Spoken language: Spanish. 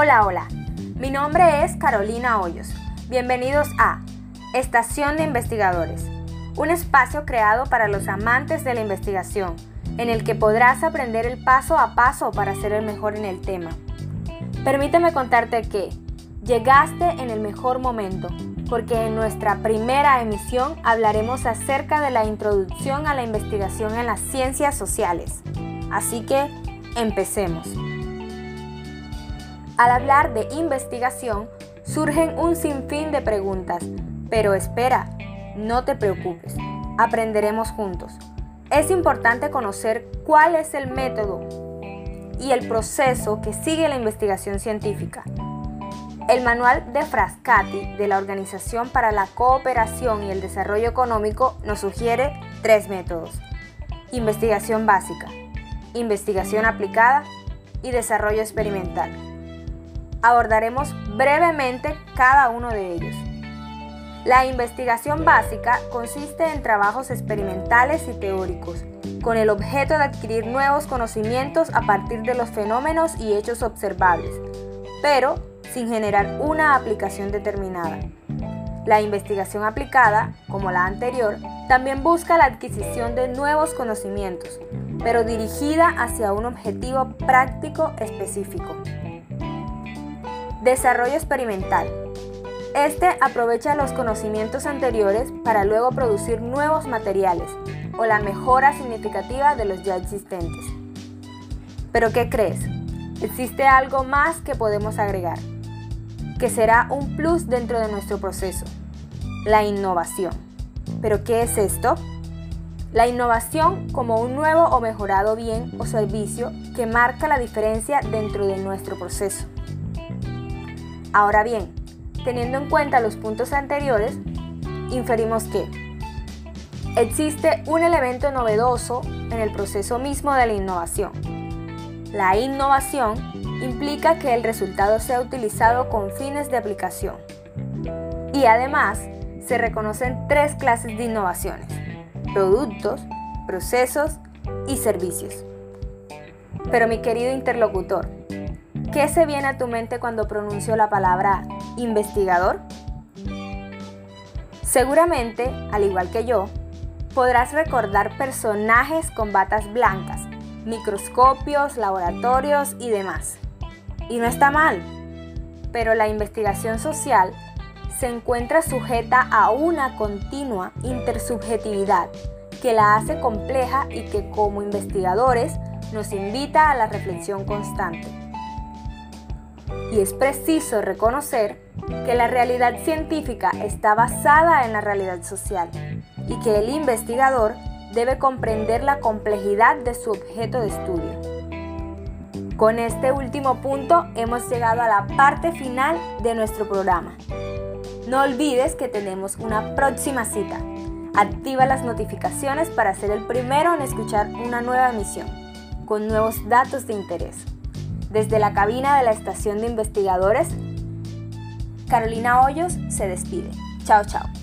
Hola, hola. Mi nombre es Carolina Hoyos. Bienvenidos a Estación de Investigadores, un espacio creado para los amantes de la investigación, en el que podrás aprender el paso a paso para ser el mejor en el tema. Permíteme contarte que llegaste en el mejor momento, porque en nuestra primera emisión hablaremos acerca de la introducción a la investigación en las ciencias sociales. Así que, empecemos. Al hablar de investigación, surgen un sinfín de preguntas, pero espera, no te preocupes, aprenderemos juntos. Es importante conocer cuál es el método y el proceso que sigue la investigación científica. El manual de Frascati de la Organización para la Cooperación y el Desarrollo Económico nos sugiere tres métodos. Investigación básica, investigación aplicada y desarrollo experimental abordaremos brevemente cada uno de ellos. La investigación básica consiste en trabajos experimentales y teóricos, con el objeto de adquirir nuevos conocimientos a partir de los fenómenos y hechos observables, pero sin generar una aplicación determinada. La investigación aplicada, como la anterior, también busca la adquisición de nuevos conocimientos, pero dirigida hacia un objetivo práctico específico. Desarrollo experimental. Este aprovecha los conocimientos anteriores para luego producir nuevos materiales o la mejora significativa de los ya existentes. Pero ¿qué crees? Existe algo más que podemos agregar, que será un plus dentro de nuestro proceso, la innovación. ¿Pero qué es esto? La innovación como un nuevo o mejorado bien o servicio que marca la diferencia dentro de nuestro proceso. Ahora bien, teniendo en cuenta los puntos anteriores, inferimos que existe un elemento novedoso en el proceso mismo de la innovación. La innovación implica que el resultado sea utilizado con fines de aplicación. Y además, se reconocen tres clases de innovaciones, productos, procesos y servicios. Pero mi querido interlocutor, ¿Qué se viene a tu mente cuando pronuncio la palabra investigador? Seguramente, al igual que yo, podrás recordar personajes con batas blancas, microscopios, laboratorios y demás. Y no está mal, pero la investigación social se encuentra sujeta a una continua intersubjetividad que la hace compleja y que como investigadores nos invita a la reflexión constante y es preciso reconocer que la realidad científica está basada en la realidad social y que el investigador debe comprender la complejidad de su objeto de estudio. Con este último punto hemos llegado a la parte final de nuestro programa. No olvides que tenemos una próxima cita. Activa las notificaciones para ser el primero en escuchar una nueva emisión, con nuevos datos de interés. Desde la cabina de la estación de investigadores, Carolina Hoyos se despide. Chao, chao.